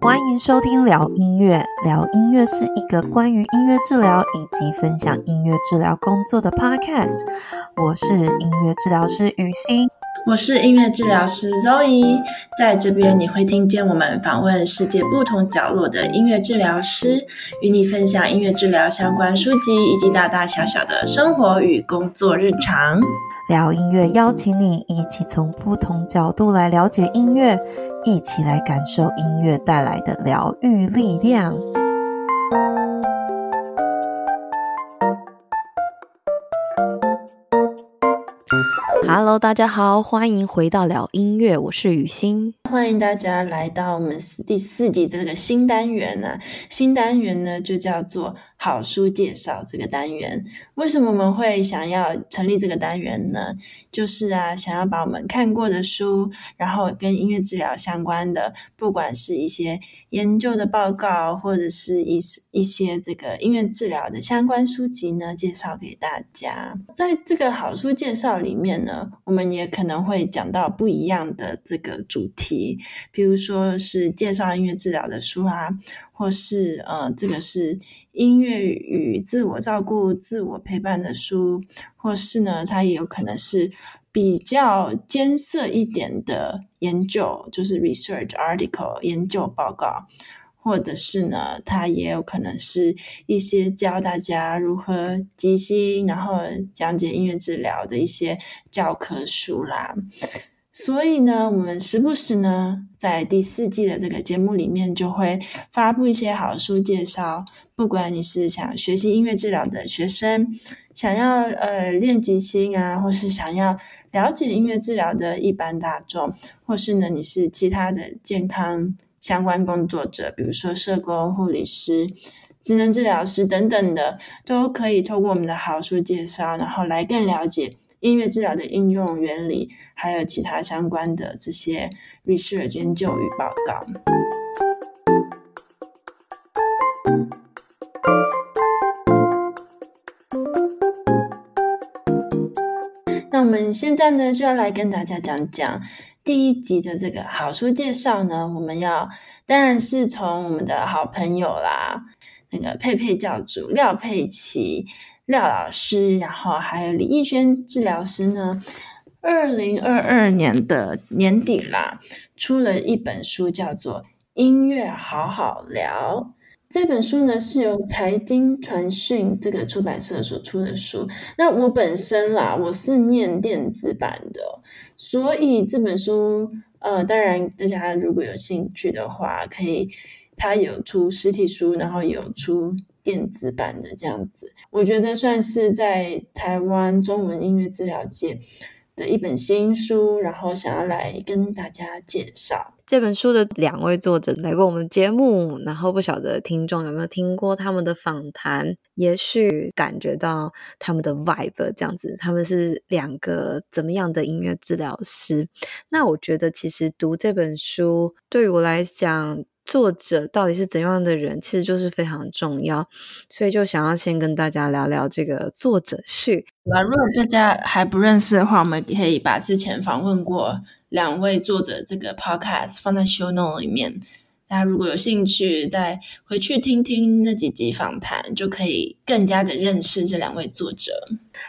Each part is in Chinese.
欢迎收听聊音乐。聊音乐是一个关于音乐治疗以及分享音乐治疗工作的 podcast。我是音乐治疗师雨欣。我是音乐治疗师 Zoe，在这边你会听见我们访问世界不同角落的音乐治疗师，与你分享音乐治疗相关书籍以及大大小小的生活与工作日常。聊音乐邀请你一起从不同角度来了解音乐，一起来感受音乐带来的疗愈力量。Hello，大家好，欢迎回到聊音乐，我是雨欣，欢迎大家来到我们第四集这个新单元呢、啊。新单元呢就叫做好书介绍这个单元。为什么我们会想要成立这个单元呢？就是啊，想要把我们看过的书，然后跟音乐治疗相关的，不管是一些研究的报告，或者是一一些这个音乐治疗的相关书籍呢，介绍给大家。在这个好书介绍里面呢，我们也可能会讲到不一样的这个主题，比如说是介绍音乐治疗的书啊。或是呃，这个是音乐与自我照顾、自我陪伴的书，或是呢，它也有可能是比较艰涩一点的研究，就是 research article 研究报告，或者是呢，它也有可能是一些教大家如何即兴，然后讲解音乐治疗的一些教科书啦。所以呢，我们时不时呢，在第四季的这个节目里面，就会发布一些好书介绍。不管你是想学习音乐治疗的学生，想要呃练即兴啊，或是想要了解音乐治疗的一般大众，或是呢你是其他的健康相关工作者，比如说社工、护理师、职能治疗师等等的，都可以透过我们的好书介绍，然后来更了解。音乐治疗的应用原理，还有其他相关的这些 research 研究与报告。那我们现在呢，就要来跟大家讲讲第一集的这个好书介绍呢。我们要当然是从我们的好朋友啦，那个佩佩教主廖佩琪。廖老师，然后还有李逸轩治疗师呢。二零二二年的年底啦，出了一本书，叫做《音乐好好聊》。这本书呢是由财经传讯这个出版社所出的书。那我本身啦，我是念电子版的，所以这本书，呃，当然大家如果有兴趣的话，可以，它有出实体书，然后有出。电子版的这样子，我觉得算是在台湾中文音乐治疗界的一本新书，然后想要来跟大家介绍这本书的两位作者来过我们节目，然后不晓得听众有没有听过他们的访谈，也许感觉到他们的 vibe 这样子，他们是两个怎么样的音乐治疗师？那我觉得其实读这本书对于我来讲。作者到底是怎样的人，其实就是非常重要，所以就想要先跟大家聊聊这个作者序。那如果大家还不认识的话，我们可以把之前访问过两位作者这个 podcast 放在 show note 里面。大家如果有兴趣，再回去听听那几集访谈，就可以更加的认识这两位作者。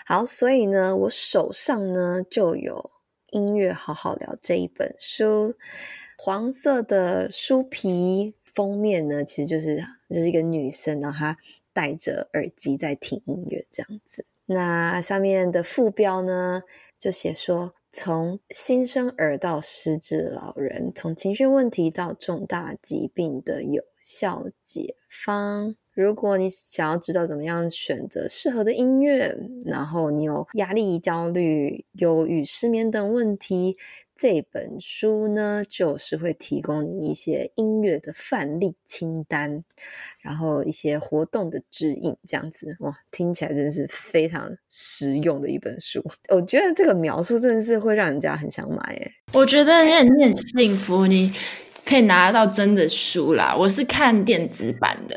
好，所以呢，我手上呢就有《音乐好好聊》这一本书。黄色的书皮封面呢，其实就是就是一个女生，然后她戴着耳机在听音乐这样子。那上面的副标呢，就写说，从新生儿到失智老人，从情绪问题到重大疾病的有效解方。如果你想要知道怎么样选择适合的音乐，然后你有压力、焦虑、忧郁、失眠等问题，这本书呢就是会提供你一些音乐的范例清单，然后一些活动的指引，这样子哇，听起来真是非常实用的一本书。我觉得这个描述真的是会让人家很想买诶。我觉得你很，你很幸福，你。可以拿到真的书啦。我是看电子版的。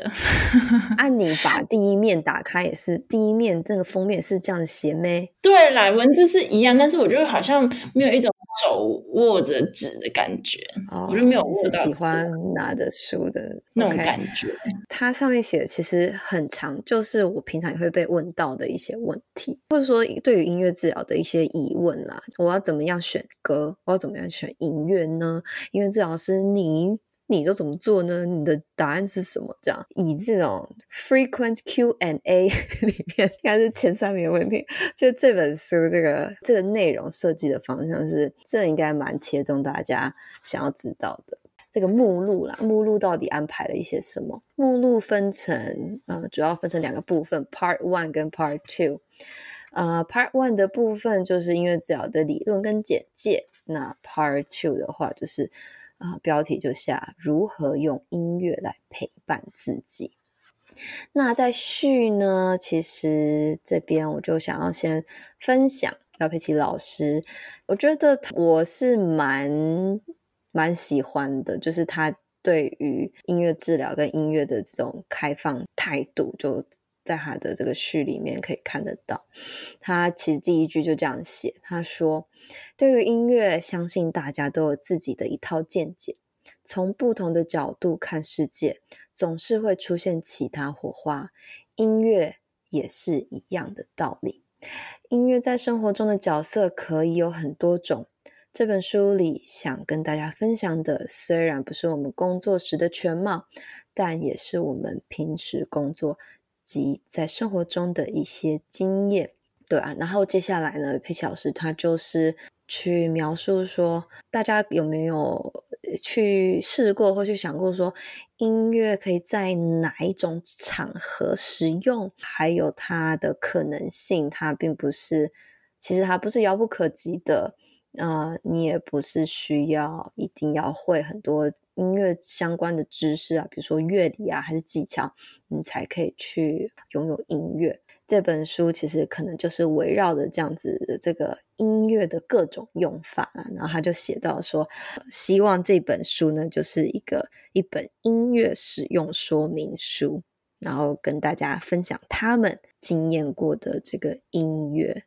按、啊、你把第一面打开也是第一面，这个封面是这样写咩？对啦，文字是一样，但是我觉得好像没有一种。手握着纸的感觉，哦、我就没有握到喜欢拿着书的那种感觉。Okay, 它上面写的其实很长，就是我平常也会被问到的一些问题，或者说对于音乐治疗的一些疑问啦。我要怎么样选歌？我要怎么样选音乐呢？音乐治疗师你。你都怎么做呢？你的答案是什么？这样以这种 frequent Q and A 里面，应该是前三名的问题。就这本书这个这个内容设计的方向是，这应该蛮切中大家想要知道的。这个目录啦，目录到底安排了一些什么？目录分成呃，主要分成两个部分，Part One 跟 Part Two。呃，Part One 的部分就是音乐治疗的理论跟简介，那 Part Two 的话就是。啊，标题就下如何用音乐来陪伴自己。那在序呢，其实这边我就想要先分享廖佩琪老师，我觉得我是蛮蛮喜欢的，就是他对于音乐治疗跟音乐的这种开放态度，就在他的这个序里面可以看得到。他其实第一句就这样写，他说。对于音乐，相信大家都有自己的一套见解。从不同的角度看世界，总是会出现其他火花。音乐也是一样的道理。音乐在生活中的角色可以有很多种。这本书里想跟大家分享的，虽然不是我们工作时的全貌，但也是我们平时工作及在生活中的一些经验。对啊，然后接下来呢，佩奇老师他就是去描述说，大家有没有去试过或去想过说，音乐可以在哪一种场合使用，还有它的可能性，它并不是，其实它不是遥不可及的，呃，你也不是需要一定要会很多音乐相关的知识啊，比如说乐理啊，还是技巧，你才可以去拥有音乐。这本书其实可能就是围绕着这样子的这个音乐的各种用法啊，然后他就写到说，希望这本书呢就是一个一本音乐使用说明书，然后跟大家分享他们经验过的这个音乐，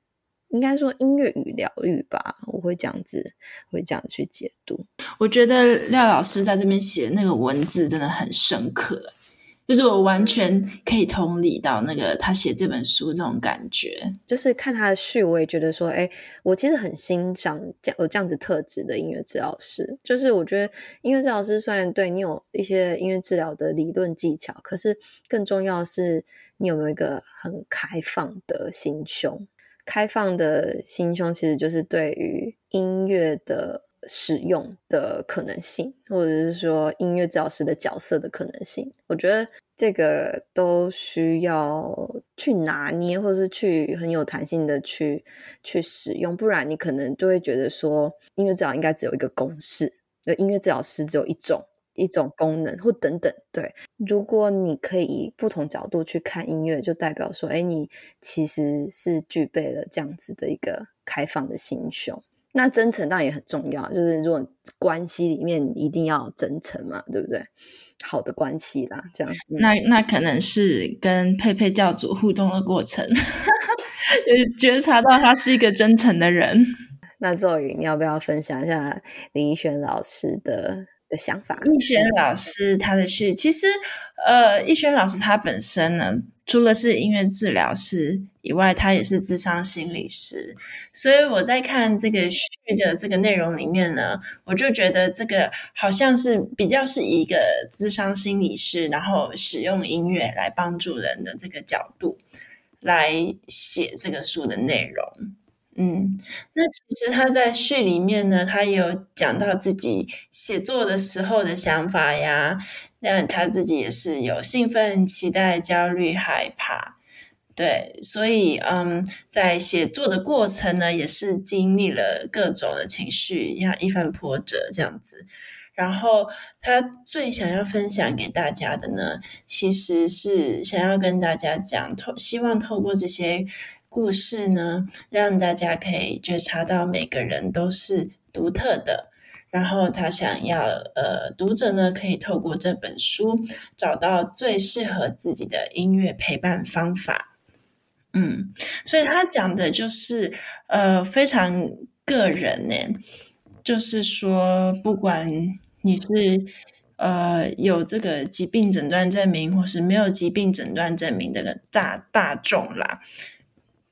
应该说音乐与疗愈吧，我会这样子会这样去解读。我觉得廖老师在这边写那个文字真的很深刻。就是我完全可以同理到那个他写这本书这种感觉，就是看他的序，我也觉得说，哎，我其实很欣赏这样有这样子特质的音乐治疗师。就是我觉得音乐治疗师虽然对你有一些音乐治疗的理论技巧，可是更重要是你有没有一个很开放的心胸。开放的心胸其实就是对于音乐的。使用的可能性，或者是说音乐治疗师的角色的可能性，我觉得这个都需要去拿捏，或者是去很有弹性的去去使用，不然你可能就会觉得说音乐治疗应该只有一个公式，就音乐治疗师只有一种一种功能或等等。对，如果你可以以不同角度去看音乐，就代表说，哎，你其实是具备了这样子的一个开放的心胸。那真诚当然也很重要，就是如果关系里面一定要真诚嘛，对不对？好的关系啦，这样。嗯、那那可能是跟佩佩教主互动的过程，有觉察到他是一个真诚的人。那骤雨，你要不要分享一下林一轩老师的的想法？一轩老师他的是，其实呃，一轩老师他本身呢。除了是音乐治疗师以外，他也是智商心理师。所以我在看这个序的这个内容里面呢，我就觉得这个好像是比较是一个智商心理师，然后使用音乐来帮助人的这个角度来写这个书的内容。嗯，那其实他在序里面呢，他有讲到自己写作的时候的想法呀。那他自己也是有兴奋、期待、焦虑、害怕，对，所以嗯，在写作的过程呢，也是经历了各种的情绪，像一番波折这样子。然后他最想要分享给大家的呢，其实是想要跟大家讲，透希望透过这些故事呢，让大家可以觉察到每个人都是独特的。然后他想要呃读者呢可以透过这本书找到最适合自己的音乐陪伴方法。嗯，所以他讲的就是呃非常个人呢，就是说不管你是呃有这个疾病诊断证明，或是没有疾病诊断证明的大大众啦。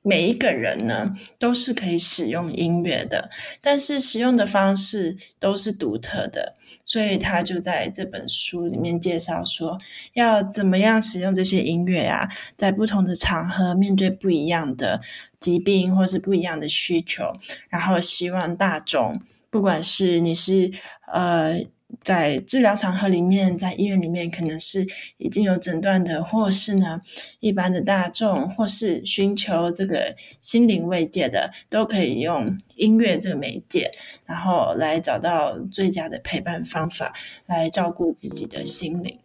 每一个人呢，都是可以使用音乐的，但是使用的方式都是独特的，所以他就在这本书里面介绍说，要怎么样使用这些音乐啊，在不同的场合，面对不一样的疾病或是不一样的需求，然后希望大众，不管是你是呃。在治疗场合里面，在医院里面，可能是已经有诊断的，或是呢一般的大众，或是寻求这个心灵慰藉的，都可以用音乐这个媒介，然后来找到最佳的陪伴方法，来照顾自己的心灵。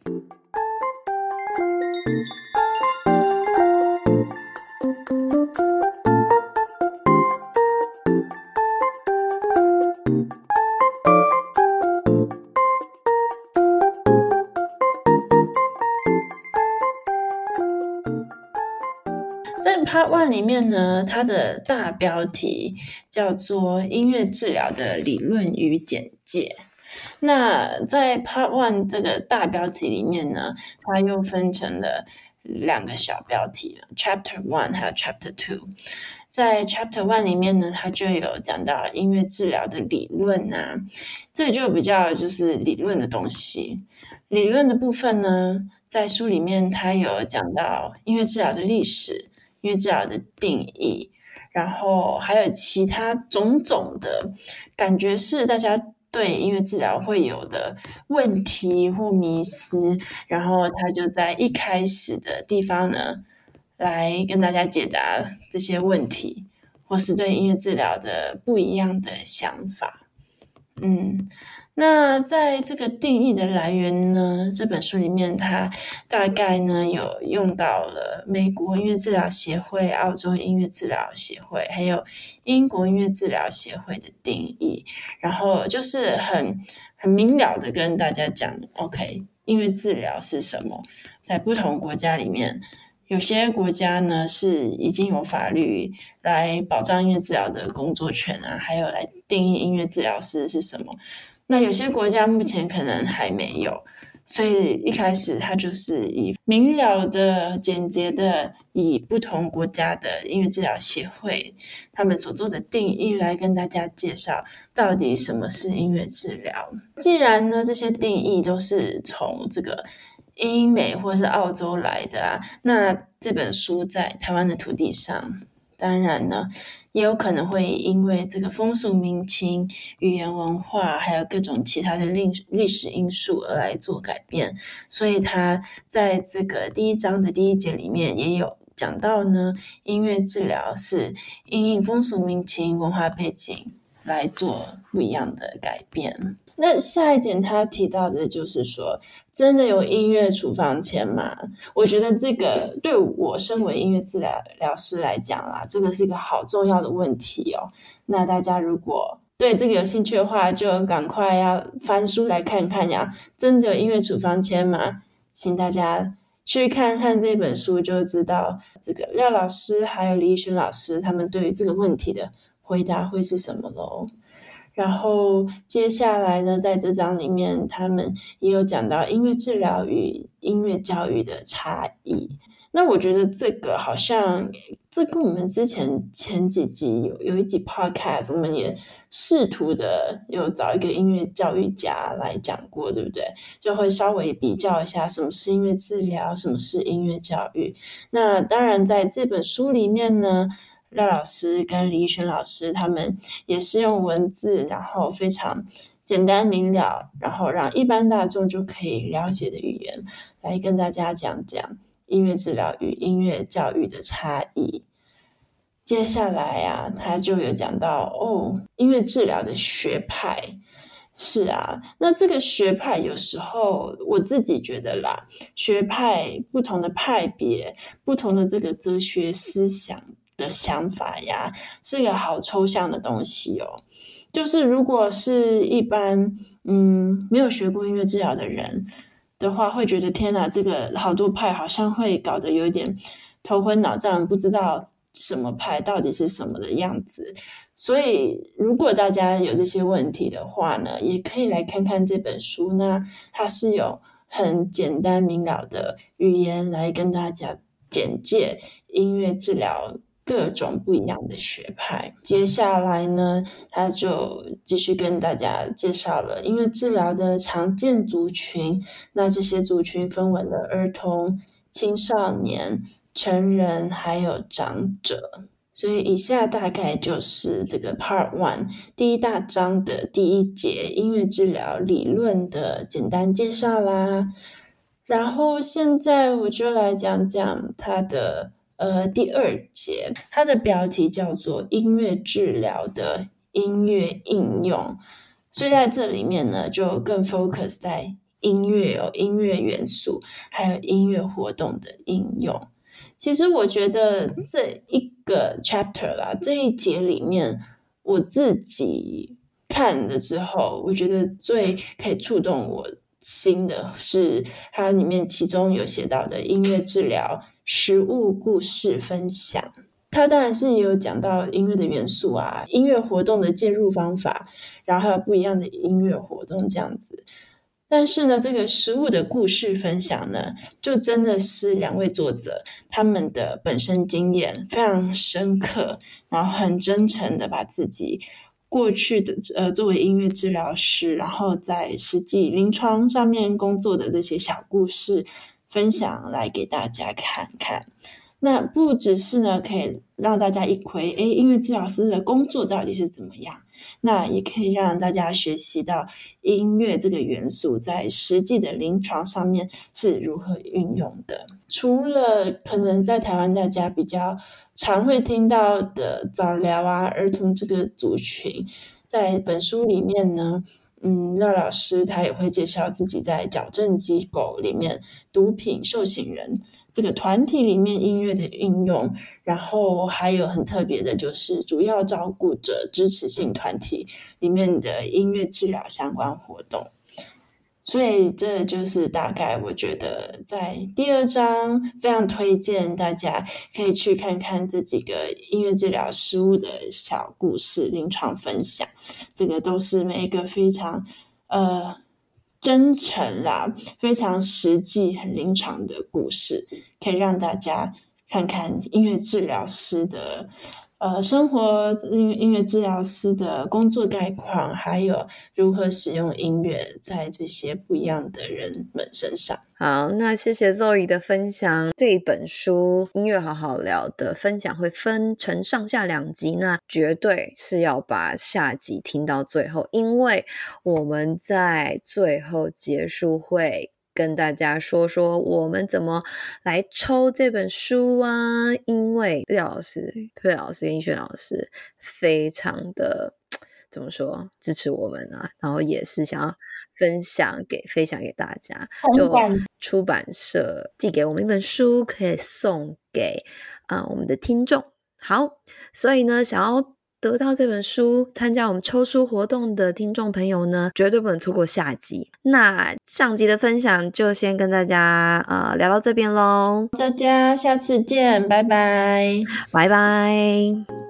里面呢，它的大标题叫做“音乐治疗的理论与简介”。那在 Part One 这个大标题里面呢，它又分成了两个小标题，Chapter One 还有 Chapter Two。在 Chapter One 里面呢，它就有讲到音乐治疗的理论啊，这就比较就是理论的东西。理论的部分呢，在书里面它有讲到音乐治疗的历史。音乐治疗的定义，然后还有其他种种的感觉是大家对音乐治疗会有的问题或迷思，然后他就在一开始的地方呢，来跟大家解答这些问题，或是对音乐治疗的不一样的想法，嗯。那在这个定义的来源呢，这本书里面它大概呢有用到了美国音乐治疗协会、澳洲音乐治疗协会，还有英国音乐治疗协会的定义，然后就是很很明了的跟大家讲，OK，音乐治疗是什么？在不同国家里面，有些国家呢是已经有法律来保障音乐治疗的工作权啊，还有来定义音乐治疗师是什么。那有些国家目前可能还没有，所以一开始它就是以明了的、简洁的，以不同国家的音乐治疗协会他们所做的定义来跟大家介绍到底什么是音乐治疗。既然呢这些定义都是从这个英美或是澳洲来的啊，那这本书在台湾的土地上，当然呢。也有可能会因为这个风俗民情、语言文化，还有各种其他的历历史因素而来做改变，所以他在这个第一章的第一节里面也有讲到呢，音乐治疗是因应风俗民情、文化背景来做不一样的改变。那下一点他提到的就是说，真的有音乐处方签吗？我觉得这个对我身为音乐治疗疗师来讲啊，这个是一个好重要的问题哦。那大家如果对这个有兴趣的话，就赶快要翻书来看看呀。真的有音乐处方签吗？请大家去看看这本书，就知道这个廖老师还有李怡轩老师他们对于这个问题的回答会是什么喽。然后接下来呢，在这章里面，他们也有讲到音乐治疗与音乐教育的差异。那我觉得这个好像，这跟我们之前前几集有有一集 podcast，我们也试图的有找一个音乐教育家来讲过，对不对？就会稍微比较一下什么是音乐治疗，什么是音乐教育。那当然，在这本书里面呢。廖老师跟李怡轩老师，他们也是用文字，然后非常简单明了，然后让一般大众就可以了解的语言，来跟大家讲讲音乐治疗与音乐教育的差异。接下来啊，他就有讲到哦，音乐治疗的学派。是啊，那这个学派有时候我自己觉得啦，学派不同的派别，不同的这个哲学思想。的想法呀，是一个好抽象的东西哦。就是如果是一般嗯没有学过音乐治疗的人的话，会觉得天哪，这个好多派好像会搞得有点头昏脑胀，不知道什么派到底是什么的样子。所以，如果大家有这些问题的话呢，也可以来看看这本书呢。它是有很简单明了的语言来跟大家简介音乐治疗各种不一样的学派。接下来呢，他就继续跟大家介绍了音乐治疗的常见族群。那这些族群分为了儿童、青少年、成人还有长者。所以以下大概就是这个 Part One 第一大章的第一节音乐治疗理论的简单介绍啦。然后现在我就来讲讲它的呃第二节，它的标题叫做音乐治疗的音乐应用。所以在这里面呢，就更 focus 在音乐有音乐元素，还有音乐活动的应用。其实我觉得这一个 chapter 啦，这一节里面，我自己看了之后，我觉得最可以触动我新的是它里面其中有写到的音乐治疗实物故事分享。它当然是也有讲到音乐的元素啊，音乐活动的介入方法，然后还有不一样的音乐活动这样子。但是呢，这个实物的故事分享呢，就真的是两位作者他们的本身经验非常深刻，然后很真诚的把自己过去的呃作为音乐治疗师，然后在实际临床上面工作的这些小故事分享来给大家看看。那不只是呢，可以让大家一窥，诶，音乐治疗师的工作到底是怎么样？那也可以让大家学习到音乐这个元素在实际的临床上面是如何运用的。除了可能在台湾大家比较常会听到的早疗啊、儿童这个族群，在本书里面呢，嗯，廖老师他也会介绍自己在矫正机构里面毒品受刑人。这个团体里面音乐的运用，然后还有很特别的，就是主要照顾者支持性团体里面的音乐治疗相关活动。所以这就是大概我觉得在第二章非常推荐大家可以去看看这几个音乐治疗实务的小故事、临床分享，这个都是每一个非常呃。真诚啦，非常实际、很临床的故事，可以让大家看看音乐治疗师的呃生活，音音乐治疗师的工作概况，还有如何使用音乐在这些不一样的人们身上。好，那谢谢 Zoe 的分享。这一本书音乐好好聊的分享会分成上下两集，那绝对是要把下集听到最后，因为我们在最后结束会跟大家说说我们怎么来抽这本书啊。因为廖老师、佩老师跟英轩老师非常的。怎么说支持我们、啊？然后也是想要分享给分享给大家，就出版社寄给我们一本书，可以送给啊、呃、我们的听众。好，所以呢，想要得到这本书，参加我们抽书活动的听众朋友呢，绝对不能错过下集。那上集的分享就先跟大家啊、呃、聊到这边喽，大家下次见，拜拜，拜拜。